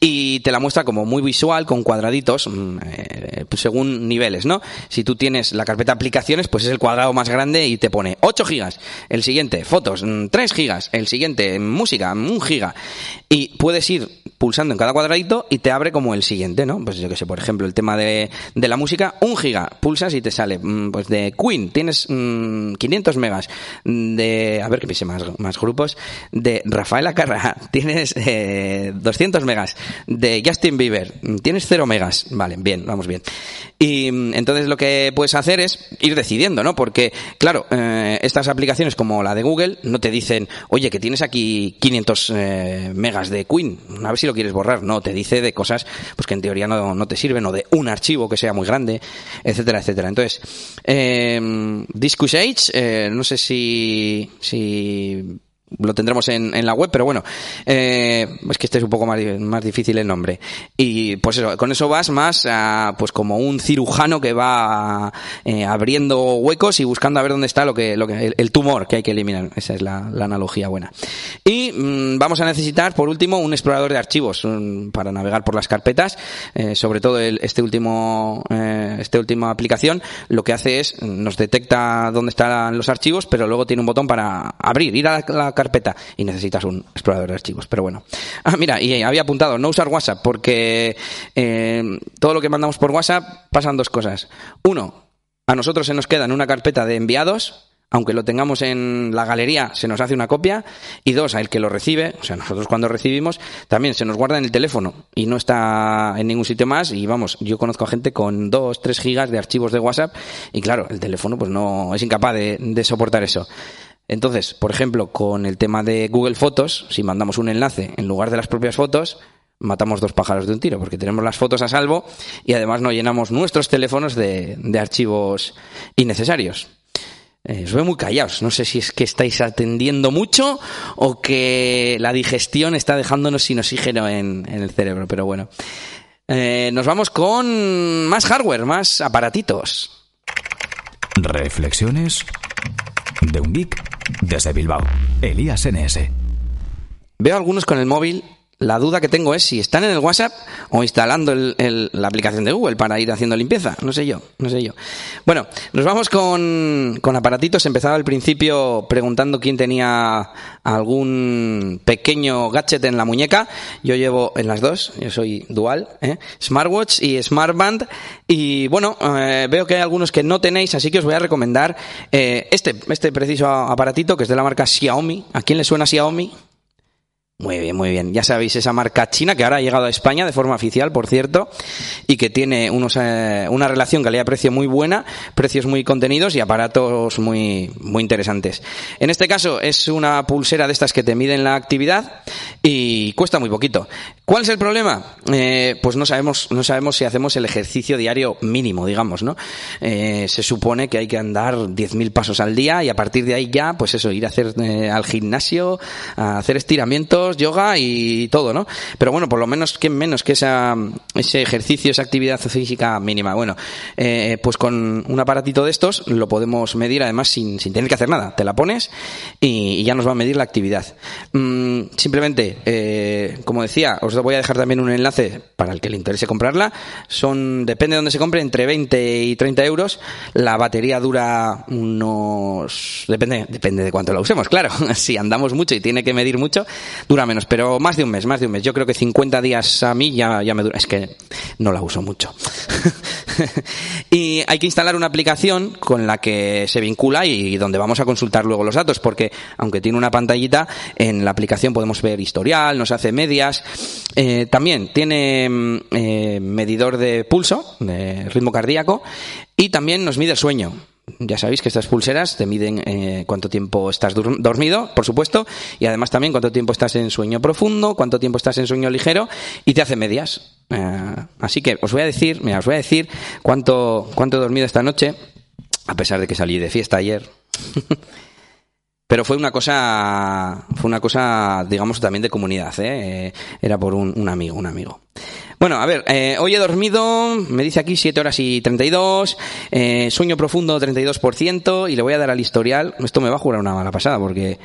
y te la muestra como muy visual, con cuadraditos, mm, eh, pues según niveles, ¿no? Si tú tienes la carpeta aplicaciones, pues es el cuadrado más grande y te pone 8 gigas. El siguiente, fotos, 3 mm, gigas. El siguiente, música, 1 giga. Y puedes ir pulsando en cada cuadradito y te abre como el siguiente, ¿no? Pues yo que sé, por ejemplo, el tema de, de la música, 1 giga. Pulsas y te sale, pues de Queen, tienes 500 megas. De, a ver que pise más, más de Rafael Acarra tienes 200 eh, megas. De Justin Bieber tienes 0 megas. Vale, bien, vamos bien. Y mm, entonces lo que puedes hacer es ir decidiendo, ¿no? Porque, claro, eh, estas aplicaciones como la de Google no te dicen, oye, que tienes aquí 500 eh, megas de Queen, a ver si lo quieres borrar. No, te dice de cosas pues que en teoría no, no te sirven o de un archivo que sea muy grande, etcétera, etcétera. Entonces, eh, Discus Age, no sé si, si lo tendremos en, en la web, pero bueno, eh, es que este es un poco más, más difícil el nombre. Y pues eso, con eso vas más a, pues como un cirujano que va eh, abriendo huecos y buscando a ver dónde está lo que, lo que el, tumor que hay que eliminar. Esa es la, la analogía buena. Y mm, vamos a necesitar, por último, un explorador de archivos mm, para navegar por las carpetas. Eh, sobre todo el, este último, eh, esta última aplicación, lo que hace es nos detecta dónde están los archivos, pero luego tiene un botón para abrir, ir a la carpeta y necesitas un explorador de archivos. Pero bueno. Ah, mira, y había apuntado no usar WhatsApp porque eh, todo lo que mandamos por WhatsApp pasan dos cosas. Uno, a nosotros se nos queda en una carpeta de enviados aunque lo tengamos en la galería, se nos hace una copia. Y dos, a el que lo recibe, o sea, nosotros cuando recibimos, también se nos guarda en el teléfono y no está en ningún sitio más. Y vamos, yo conozco a gente con dos, tres gigas de archivos de WhatsApp y claro, el teléfono pues no es incapaz de soportar eso. Entonces, por ejemplo, con el tema de Google Fotos, si mandamos un enlace en lugar de las propias fotos, matamos dos pájaros de un tiro, porque tenemos las fotos a salvo y además no llenamos nuestros teléfonos de, de archivos innecesarios. Eh, os veo muy callados. No sé si es que estáis atendiendo mucho o que la digestión está dejándonos sin oxígeno en, en el cerebro, pero bueno. Eh, nos vamos con más hardware, más aparatitos. Reflexiones de un geek desde Bilbao. Elías NS. Veo algunos con el móvil. La duda que tengo es si están en el WhatsApp o instalando el- la aplicación de Google para ir haciendo limpieza. No sé yo, no sé yo. Bueno, nos vamos con, con aparatitos. Empezaba al principio preguntando quién tenía algún pequeño gadget en la muñeca. Yo llevo en las dos, yo soy dual, ¿eh? Smartwatch y Smartband. Y bueno, eh, veo que hay algunos que no tenéis, así que os voy a recomendar eh, este, este preciso aparatito que es de la marca Xiaomi. ¿A quién le suena Xiaomi? Muy bien, muy bien. Ya sabéis, esa marca china que ahora ha llegado a España de forma oficial, por cierto, y que tiene unos, eh, una relación calidad-precio muy buena, precios muy contenidos y aparatos muy, muy interesantes. En este caso es una pulsera de estas que te miden la actividad y cuesta muy poquito. ¿Cuál es el problema? Eh, pues no sabemos, no sabemos si hacemos el ejercicio diario mínimo, digamos, ¿no? Eh, se supone que hay que andar 10.000 pasos al día y a partir de ahí ya, pues eso, ir a hacer eh, al gimnasio, a hacer estiramientos, yoga y todo, ¿no? Pero bueno, por lo menos que menos que esa, ese ejercicio, esa actividad física mínima. Bueno, eh, pues con un aparatito de estos lo podemos medir además sin, sin tener que hacer nada. Te la pones y, y ya nos va a medir la actividad. Mm, simplemente, eh, como decía, os voy a dejar también un enlace para el que le interese comprarla. Son, depende de dónde se compre, entre 20 y 30 euros. La batería dura unos, depende, depende de cuánto la usemos, claro. si andamos mucho y tiene que medir mucho, dura menos, pero más de un mes, más de un mes. Yo creo que 50 días a mí ya, ya me dura. Es que no la uso mucho. y hay que instalar una aplicación con la que se vincula y donde vamos a consultar luego los datos, porque aunque tiene una pantallita, en la aplicación podemos ver historial, nos hace medias. Eh, también tiene mm, eh, medidor de pulso, de ritmo cardíaco, y también nos mide el sueño. Ya sabéis que estas pulseras te miden eh, cuánto tiempo estás dormido, por supuesto, y además también cuánto tiempo estás en sueño profundo, cuánto tiempo estás en sueño ligero, y te hace medias. Eh, así que os voy a decir, mira, os voy a decir cuánto, cuánto he dormido esta noche, a pesar de que salí de fiesta ayer. Pero fue una cosa, fue una cosa, digamos, también de comunidad, ¿eh? Eh, Era por un, un amigo, un amigo. Bueno, a ver, eh, hoy he dormido, me dice aquí 7 horas y 32, eh, sueño profundo 32%, y le voy a dar al historial, esto me va a jugar una mala pasada, porque...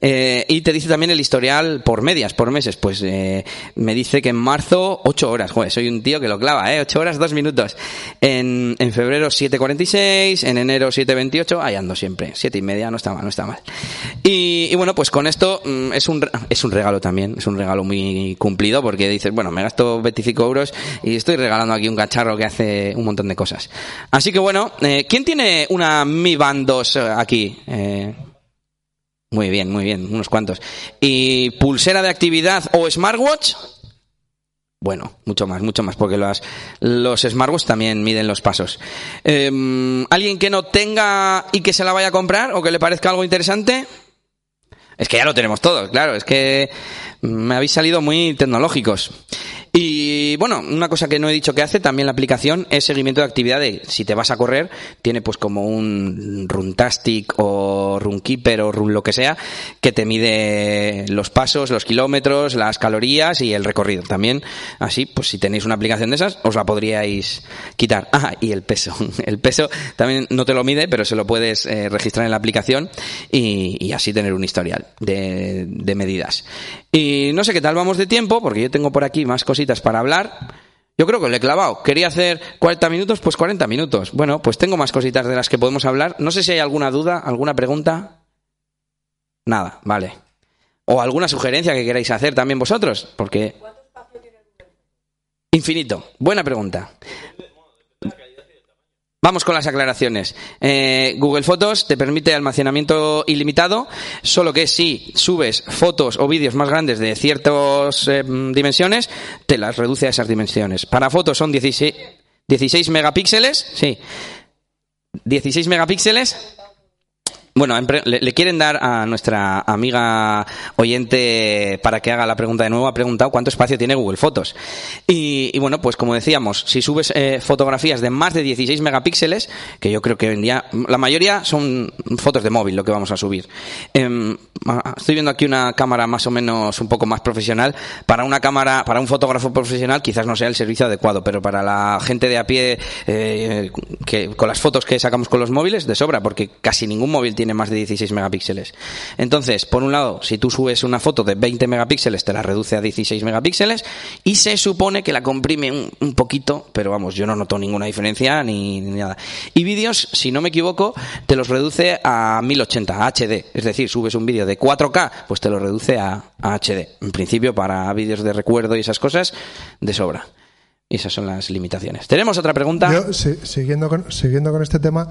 Eh, y te dice también el historial por medias, por meses. Pues eh, me dice que en marzo 8 horas. Joder, soy un tío que lo clava, ¿eh? 8 horas, 2 minutos. En, en febrero 7.46, en enero 7.28, ahí ando siempre. 7 y media, no está mal, no está mal. Y, y bueno, pues con esto mm, es, un, es un regalo también, es un regalo muy cumplido porque dices, bueno, me gasto 25 euros y estoy regalando aquí un cacharro que hace un montón de cosas. Así que bueno, eh, ¿quién tiene una Mi Band 2 aquí? Eh, muy bien, muy bien, unos cuantos. ¿Y pulsera de actividad o smartwatch? Bueno, mucho más, mucho más, porque los, smartwatch también miden los pasos. Eh, ¿Alguien que no tenga y que se la vaya a comprar o que le parezca algo interesante? Es que ya lo tenemos todos, claro, es que me habéis salido muy tecnológicos. Y bueno, una cosa que no he dicho que hace también la aplicación es seguimiento de actividad de si te vas a correr, tiene pues como un Runtastic o Runkeeper o Run lo que sea, que te mide los pasos, los kilómetros, las calorías y el recorrido. También, así, pues si tenéis una aplicación de esas, os la podríais quitar. Ah, y el peso. El peso también no te lo mide, pero se lo puedes eh, registrar en la aplicación y, así tener un historial de medidas. Y no sé qué tal vamos de tiempo, porque yo tengo por aquí más cositas para hablar. Yo creo que le he clavado. Quería hacer 40 minutos, pues 40 minutos. Bueno, pues tengo más cositas de las que podemos hablar. No sé si hay alguna duda, alguna pregunta. Nada, vale. O alguna sugerencia que queráis hacer también vosotros, porque... Infinito. Buena pregunta. Vamos con las aclaraciones. Eh, Google Fotos te permite almacenamiento ilimitado, solo que si subes fotos o vídeos más grandes de ciertas eh, dimensiones, te las reduce a esas dimensiones. Para fotos son 16, 16 megapíxeles, sí. 16 megapíxeles bueno, le, quieren dar a nuestra amiga oyente para que haga la pregunta de nuevo. Ha preguntado cuánto espacio tiene Google Fotos. Y, bueno, pues como decíamos, si subes eh, fotografías de más de 16 megapíxeles, que yo creo que hoy en día la mayoría son fotos de móvil lo que vamos a subir. Em, estoy viendo aquí una cámara más o menos un poco más profesional. Para una cámara, para un fotógrafo profesional, quizás no sea el servicio adecuado, pero para la gente de a pie, eh, que con las fotos que sacamos con los móviles, de sobra, porque casi ningún móvil tiene más de 16 megapíxeles. Entonces, por un lado, si tú subes una foto de 20 megapíxeles, te la reduce a 16 megapíxeles y se supone que la comprime un, poquito, pero vamos, yo no noto ninguna diferencia ni, nada. Y vídeos, si no me equivoco, te los reduce a 1080, a HD. Es decir, subes un vídeo de 4K, pues te lo reduce a, HD. En principio, para vídeos de recuerdo y esas cosas, de sobra. Y esas son las limitaciones. ¿Tenemos otra pregunta? Yo, siguiendo, con, siguiendo con este tema,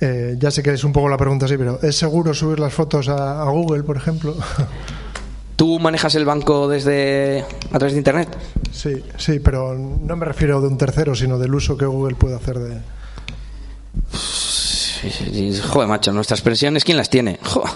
eh, ya sé que es un poco la pregunta así, pero ¿es seguro subir las fotos a, Google, por ejemplo? ¿Tú manejas el banco desde a través de Internet? Sí, sí, pero no me refiero de un tercero, sino del uso que Google puede hacer de... Joder, macho, nuestras pensiones, ¿quién las tiene? Joder.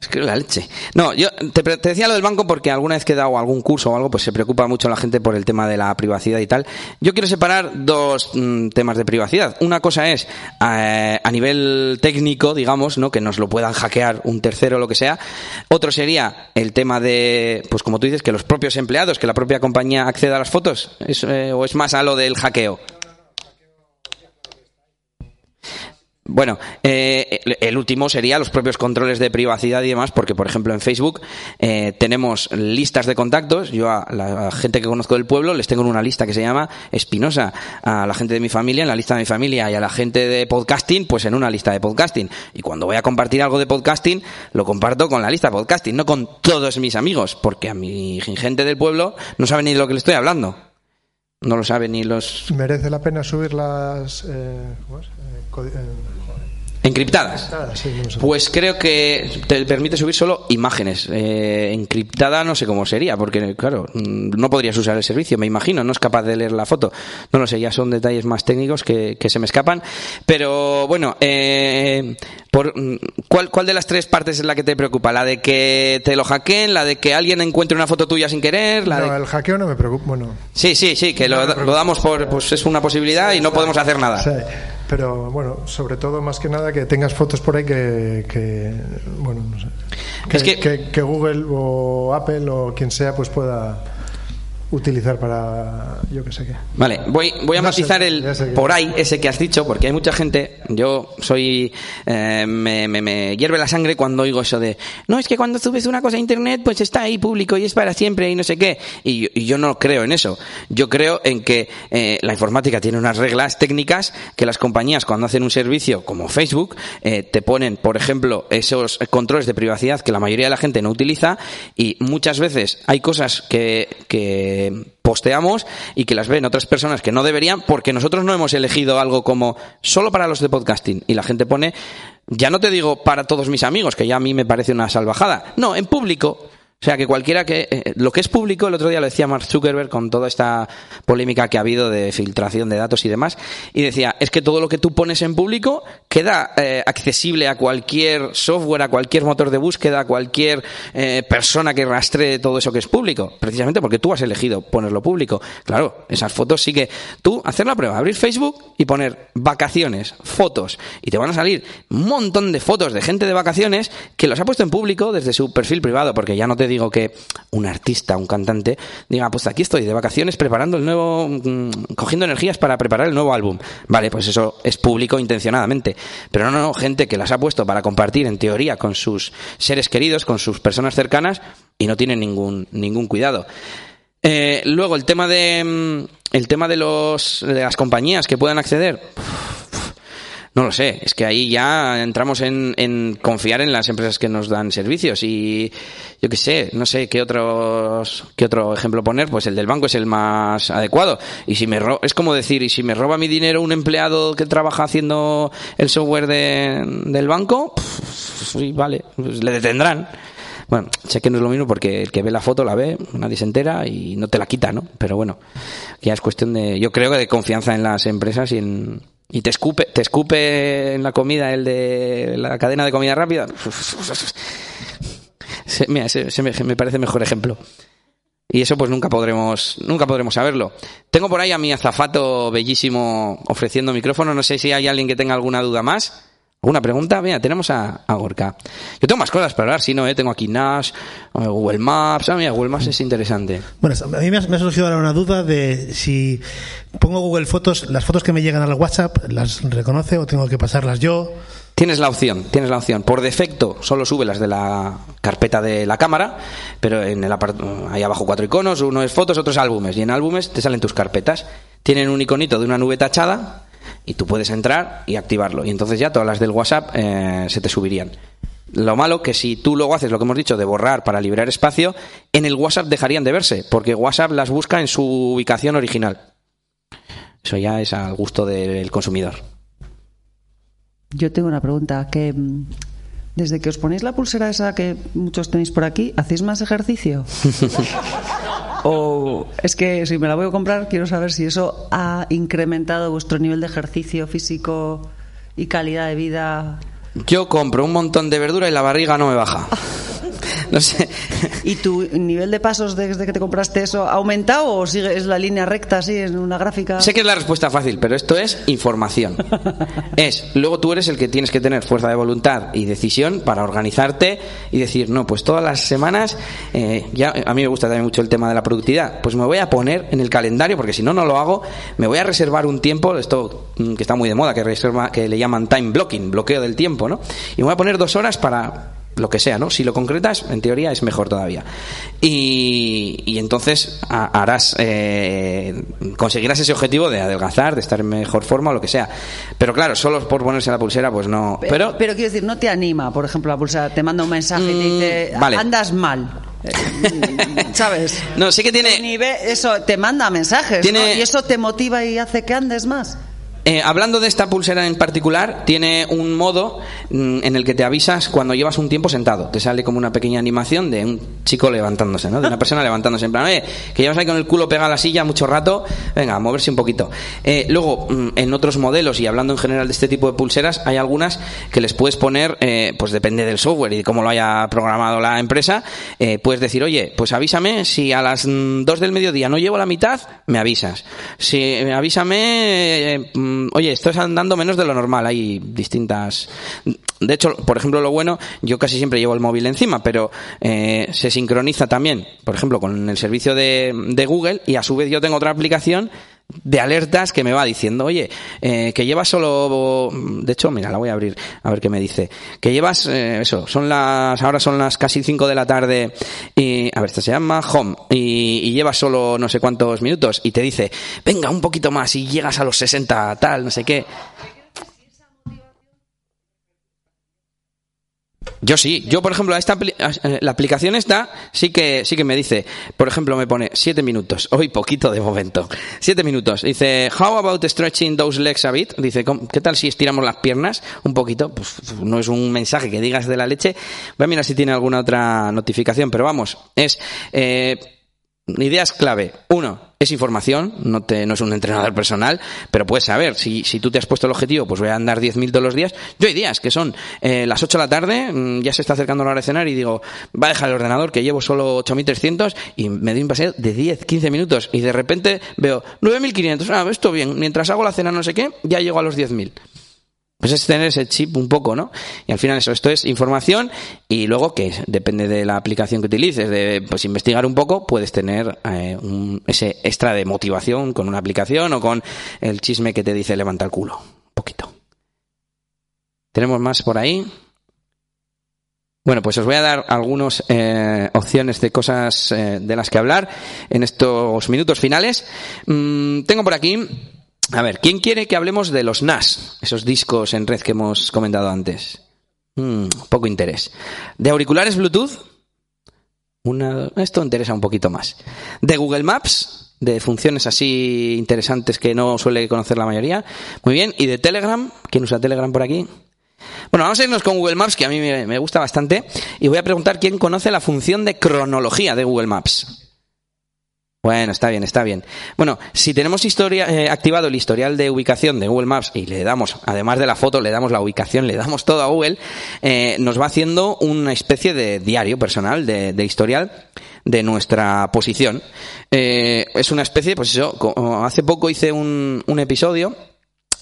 Es que la leche. No, yo te, decía lo del banco porque alguna vez que he dado algún curso o algo, pues se preocupa mucho la gente por el tema de la privacidad y tal. Yo quiero separar dos mm, temas de privacidad. Una cosa es eh, a nivel técnico, digamos, ¿no? Que nos lo puedan hackear un tercero o lo que sea. Otro sería el tema de, pues como tú dices, que los propios empleados, que la propia compañía acceda a las fotos. Eh, ¿O es más a lo del hackeo? Bueno, eh, el último sería los propios controles de privacidad y demás, porque por ejemplo en Facebook eh, tenemos listas de contactos. Yo a la gente que conozco del pueblo les tengo en una lista que se llama Espinosa. A la gente de mi familia en la lista de mi familia y a la gente de podcasting pues en una lista de podcasting. Y cuando voy a compartir algo de podcasting lo comparto con la lista de podcasting, no con todos mis amigos, porque a mi gente del pueblo no sabe ni de lo que le estoy hablando. No lo saben ni los. ¿Merece la pena subir las. Eh, Encriptadas. Pues creo que te permite subir solo imágenes. Eh, encriptada no sé cómo sería, porque claro, no podrías usar el servicio, me imagino, no es capaz de leer la foto. No lo sé, ya son detalles más técnicos que, se me escapan. Pero bueno, eh, por, ¿cuál, ¿cuál de las tres partes es la que te preocupa? ¿La de que te lo hackeen? ¿La de que alguien encuentre una foto tuya sin querer? ¿La no, el hackeo no me preocupa. Bueno. Sí, sí, sí, que lo, damos por. Pues es una posibilidad y no podemos hacer nada. Sí. Pero bueno, sobre todo más que nada que tengas fotos por ahí que, bueno, no sé, que, que Google o Apple o quien sea pues pueda utilizar para yo que sé qué. Vale, voy, voy a matizar el por ahí, ese que has dicho, porque hay mucha gente, yo soy, eh, me, me, hierve la sangre cuando oigo eso de, no, es que cuando subes una cosa a internet, pues está ahí público y es para siempre y no sé qué. Y, y yo no creo en eso. Yo creo en que eh, la informática tiene unas reglas técnicas que las compañías cuando hacen un servicio como Facebook, eh, te ponen, por ejemplo, esos controles de privacidad que la mayoría de la gente no utiliza y muchas veces hay cosas que, que posteamos y que las ven otras personas que no deberían porque nosotros no hemos elegido algo como solo para los de podcasting. Y la gente pone ya no te digo para todos mis amigos que ya a mí me parece una salvajada. No en público O sea, que cualquiera que... Eh, lo que es público, el otro día lo decía Mark Zuckerberg con toda esta polémica que ha habido de filtración de datos y demás, y decía, es que todo lo que tú pones en público queda eh, accesible a cualquier software, a cualquier motor de búsqueda, a cualquier eh, persona que rastree todo eso que es público, precisamente porque tú has elegido ponerlo público. Claro, esas fotos sí que... Tú, hacer la prueba, abrir Facebook y poner vacaciones, fotos, y te van a salir un montón de fotos de gente de vacaciones que los ha puesto en público desde su perfil privado, porque ya no te digo que un artista, un cantante, diga, pues aquí estoy de vacaciones preparando el nuevo, mm, cogiendo energías para preparar el nuevo álbum. Vale, pues eso es público intencionadamente. Pero no, no, gente que las ha puesto para compartir en teoría con sus seres queridos, con sus personas cercanas y no tienen ningún, ningún cuidado. Eh, luego, el tema de, mm, el tema de los, de las compañías que puedan acceder. No lo sé, es que ahí ya entramos en, confiar en las empresas que nos dan servicios y yo qué sé, no sé qué otros qué otro ejemplo poner, pues el del banco es el más adecuado y si me es como decir, y si me roba mi dinero un empleado que trabaja haciendo el software del banco, sí, vale, pues le detendrán. Bueno, sé que no es lo mismo porque el que ve la foto la ve, nadie se entera y no te la quita, ¿no? Pero bueno, ya es cuestión de, yo creo que de confianza en las empresas y en, y te escupe, te escupe en la comida el de la cadena de comida rápida. mira, me, me, parece mejor ejemplo. Y eso pues nunca podremos, nunca podremos saberlo. Tengo por ahí a mi azafato bellísimo ofreciendo micrófono. No sé si hay alguien que tenga alguna duda más. ¿Alguna pregunta? Mira, tenemos a, Gorka. Yo tengo más cosas para hablar, si no, ¿eh? tengo aquí Nash, eh, Google Maps. Ah, mira, Google Maps es interesante. Bueno, a mí me ha, surgido ahora una duda de si pongo Google Fotos, las fotos que me llegan al WhatsApp, ¿las reconoce o tengo que pasarlas yo? Tienes la opción, tienes la opción. Por defecto solo sube las de la carpeta de la cámara, pero en el hay abajo cuatro iconos, uno es fotos, otro es álbumes, y en álbumes te salen tus carpetas. Tienen un iconito de una nube tachada y tú puedes entrar y activarlo. Y entonces ya todas las del WhatsApp eh, se te subirían. Lo malo que si tú luego haces lo que hemos dicho de borrar para liberar espacio, en el WhatsApp dejarían de verse, porque WhatsApp las busca en su ubicación original. Eso ya es al gusto del consumidor. Yo tengo una pregunta que mm, desde que os ponéis la pulsera esa que muchos tenéis por aquí, ¿hacéis más ejercicio? o es que si me la voy a comprar, quiero saber si eso ha incrementado vuestro nivel de ejercicio físico y calidad de vida. Yo compro un montón de verdura y la barriga no me baja. no sé. ¿Y tu nivel de pasos desde que te compraste eso ha aumentado o sigue es la línea recta así en una gráfica? Sé que es la respuesta fácil, pero esto es información. es, luego tú eres el que tienes que tener fuerza de voluntad y decisión para organizarte y decir, no, pues todas las semanas, eh, ya a mí me gusta también mucho el tema de la productividad, pues me voy a poner en el calendario, porque si no, no lo hago, me voy a reservar un tiempo, esto mm, que está muy de moda, que, reserva, que le llaman time blocking, bloqueo del tiempo, ¿no? Y me voy a poner dos horas para lo que sea, ¿no? Si lo concretas, en teoría es mejor todavía. Y, y entonces harás, eh, conseguirás ese objetivo de adelgazar, de estar en mejor forma o lo que sea. Pero claro, solo por ponerse la pulsera, pues no. Pero, pero, quiero decir, no te anima, por ejemplo, la pulsera, te manda un mensaje y te dice, mm, andas mal. Eh, ¿Sabes? No, sí que tiene. Eso te manda mensajes. ¿no? Y eso te motiva y hace que andes más. Eh, hablando de esta pulsera en particular, tiene un modo mm, en el que te avisas cuando llevas un tiempo sentado. Te sale como una pequeña animación de un chico levantándose, ¿no? De una persona levantándose. En plan, oye, que llevas ahí con el culo pegado a la silla mucho rato, venga, a moverse un poquito. Eh, luego, mm, en otros modelos y hablando en general de este tipo de pulseras, hay algunas que les puedes poner, eh, pues depende del software y de cómo lo haya programado la empresa, puedes decir, oye, pues avísame si a las 2 mm, del mediodía no llevo la mitad, me avisas. Si avísame Mm, oye, estás andando menos de lo normal, hay distintas... De hecho, por ejemplo, lo bueno, yo casi siempre llevo el móvil encima, pero eh, se sincroniza también, por ejemplo, con el servicio de, de Google y a su vez yo tengo otra aplicación de alertas que me va diciendo, oye, eh, que llevas solo, de hecho, mira, la voy a abrir a ver qué me dice, que llevas, eh, eso, son las, ahora son las casi 5 de la tarde y, a ver, esta se llama Home y, y, llevas solo no sé cuántos minutos y te dice, venga, un poquito más y llegas a los 60 tal, no sé qué. Yo sí. Yo, por ejemplo, esta eh, la aplicación esta sí que sí que me dice, por ejemplo, me pone siete minutos. Hoy poquito de momento. Siete minutos. Dice, how about stretching those legs a bit? Dice, ¿qué tal si estiramos las piernas un poquito? Pues no es un mensaje que digas de la leche. Voy a mirar si tiene alguna otra notificación, pero vamos, es eh, ideas clave. Uno, es información, no, te, no es un entrenador personal, pero puedes saber, si, si tú te has puesto el objetivo, pues voy a andar 10.000 todos los días. Yo hay días que son eh, las 8 de la tarde, mm, ya se está acercando la hora de cenar y digo, va a dejar el ordenador que llevo solo 8.300 y me doy un paseo de 10, 15 minutos y de repente veo 9.500, ah, esto bien, mientras hago la cena no sé qué, ya llego a los 10.000. Pues es tener ese chip un poco, ¿no? Y al final eso, esto es información y luego que depende de la aplicación que utilices, de pues investigar un poco, puedes tener eh, ese extra de motivación con una aplicación o con el chisme que te dice levanta el culo. Un poquito. ¿Tenemos más por ahí? Bueno, pues os voy a dar algunas eh, opciones de cosas eh, de las que hablar en estos minutos finales. Mm, tengo por aquí a ver, ¿quién quiere que hablemos de los NAS? Esos discos en red que hemos comentado antes. Hmm, poco interés. ¿De auriculares Bluetooth? Esto interesa un poquito más. ¿De Google Maps? De funciones así interesantes que no suele conocer la mayoría. Muy bien. ¿Y de Telegram? ¿Quién usa Telegram por aquí? Bueno, vamos a irnos con Google Maps, que a mí me gusta bastante. Y voy a preguntar quién conoce la función de cronología de Google Maps. Bueno, está bien, está bien. Bueno, si tenemos historia, eh, activado el historial de ubicación de Google Maps y le damos, además de la foto, le damos la ubicación, le damos todo a Google, eh, nos va haciendo una especie de diario personal, de, historial de nuestra posición. Eh, es una especie, pues eso, hace poco hice un, un episodio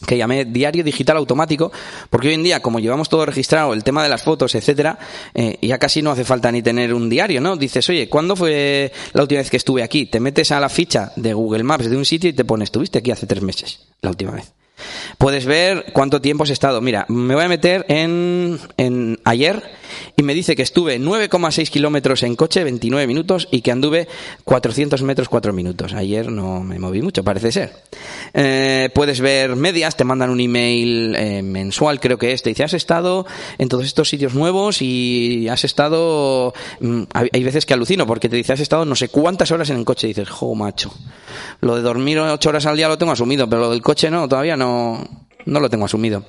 que llamé diario digital automático, porque hoy en día, como llevamos todo registrado, el tema de las fotos, etcétera, eh, ya casi no hace falta ni tener un diario, ¿no? Dices, oye, ¿cuándo fue la última vez que estuve aquí? Te metes a la ficha de Google Maps de un sitio y te pones, estuviste aquí hace tres meses, la última vez. Puedes ver cuánto tiempo has estado. Mira, me voy a meter en, en ayer y me dice que estuve 9,6 kilómetros en coche, 29 minutos, y que anduve 400 metros, 4 minutos. Ayer no me moví mucho, parece ser. Eh, puedes ver medias, te mandan un email eh, mensual, creo que es, te dice, has estado en todos estos sitios nuevos y has estado... Mm, hay veces que alucino porque te dice, has estado no sé cuántas horas en el coche y dices, jo, macho. Lo de dormir 8 horas al día lo tengo asumido, pero lo del coche no, todavía no, no lo tengo asumido.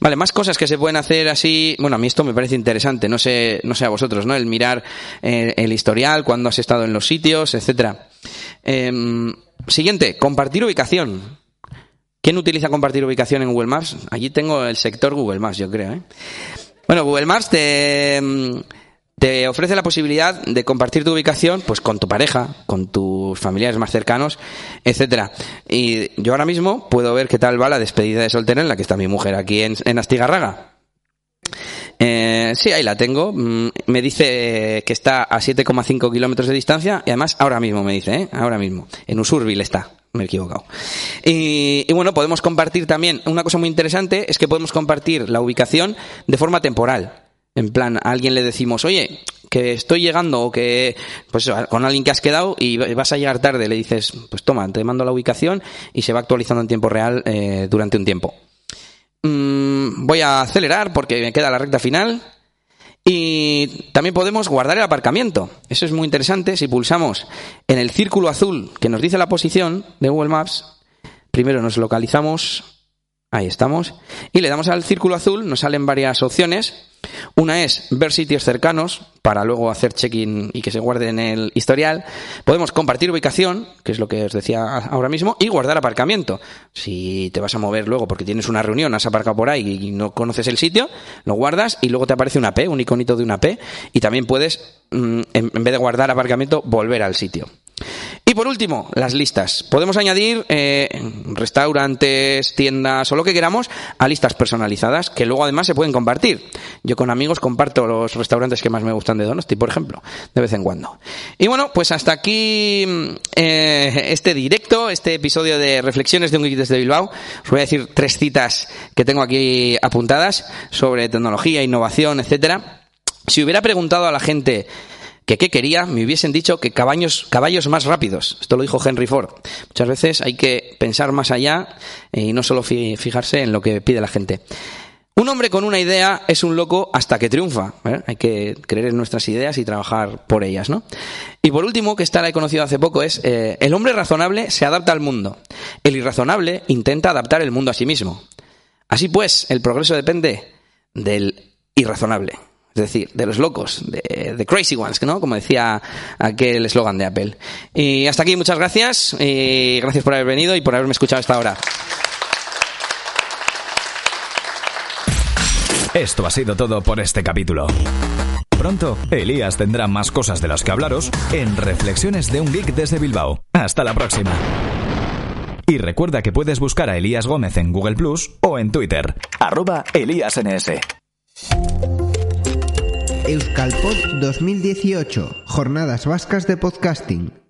Vale, más cosas que se pueden hacer así. Bueno, a mí esto me parece interesante. No sé, no sé a vosotros, ¿no? El mirar eh, el historial, cuando has estado en los sitios, etcétera. Em, siguiente, compartir ubicación. ¿Quién utiliza compartir ubicación en Google Maps? Allí tengo el sector Google Maps, yo creo. ¿eh? Bueno, Google Maps te em, te ofrece la posibilidad de compartir tu ubicación pues con tu pareja, con tus familiares más cercanos, etcétera. Y yo ahora mismo puedo ver qué tal va la despedida de soltera en la que está mi mujer aquí en, Astigarraga. Eh, sí, ahí la tengo. Mm, me dice que está a 7,5 kilómetros de distancia y además ahora mismo me dice, ¿eh? ahora mismo. En Usurbil está. Me he equivocado. Y, bueno, podemos compartir también, una cosa muy interesante es que podemos compartir la ubicación de forma temporal. En plan, a alguien le decimos, oye, que estoy llegando o que, pues con alguien que has quedado y vas a llegar tarde, le dices, pues toma, te mando la ubicación y se va actualizando en tiempo real eh, durante un tiempo. Mm, voy a acelerar porque me queda la recta final. Y también podemos guardar el aparcamiento. Eso es muy interesante. Si pulsamos en el círculo azul que nos dice la posición de Google Maps, primero nos localizamos Ahí estamos. Y le damos al círculo azul, nos salen varias opciones. Una es ver sitios cercanos para luego hacer check-in y que se guarde en el historial. Podemos compartir ubicación, que es lo que os decía ahora mismo, y guardar aparcamiento. Si te vas a mover luego porque tienes una reunión, has aparcado por ahí y no conoces el sitio, lo guardas y luego te aparece una P, un iconito de una P, y también puedes, mm, en vez de guardar aparcamiento, volver al sitio. Y por último, las listas. Podemos añadir eh, restaurantes, tiendas o lo que queramos a listas personalizadas que luego además se pueden compartir. Yo con amigos comparto los restaurantes que más me gustan de Donosti, por ejemplo, de vez en cuando. Y bueno, pues hasta aquí eh, este directo, este episodio de Reflexiones de un Geek desde Bilbao. Os voy a decir tres citas que tengo aquí apuntadas sobre tecnología, innovación, etcétera. Si hubiera preguntado a la gente que qué quería, me hubiesen dicho que caballos, caballos más rápidos. Esto lo dijo Henry Ford. Muchas veces hay que pensar más allá y no solo fijarse en lo que pide la gente. Un hombre con una idea es un loco hasta que triunfa. ¿eh? Hay que creer en nuestras ideas y trabajar por ellas, ¿no? Y por último, que esta la he conocido hace poco, es eh, el hombre razonable se adapta al mundo. El irrazonable intenta adaptar el mundo a sí mismo. Así pues, el progreso depende del irrazonable. Es decir, de los locos, de, de crazy ones, ¿no? Como decía aquel eslogan de Apple. Y hasta aquí, muchas gracias. Y gracias por haber venido y por haberme escuchado hasta ahora. Esto ha sido todo por este capítulo. Pronto, Elías tendrá más cosas de las que hablaros en Reflexiones de un Geek desde Bilbao. Hasta la próxima. Y recuerda que puedes buscar a Elías Gómez en Google Plus o en Twitter, arroba ElíasNS. Euskalpod 2018, Jornadas Vascas de Podcasting.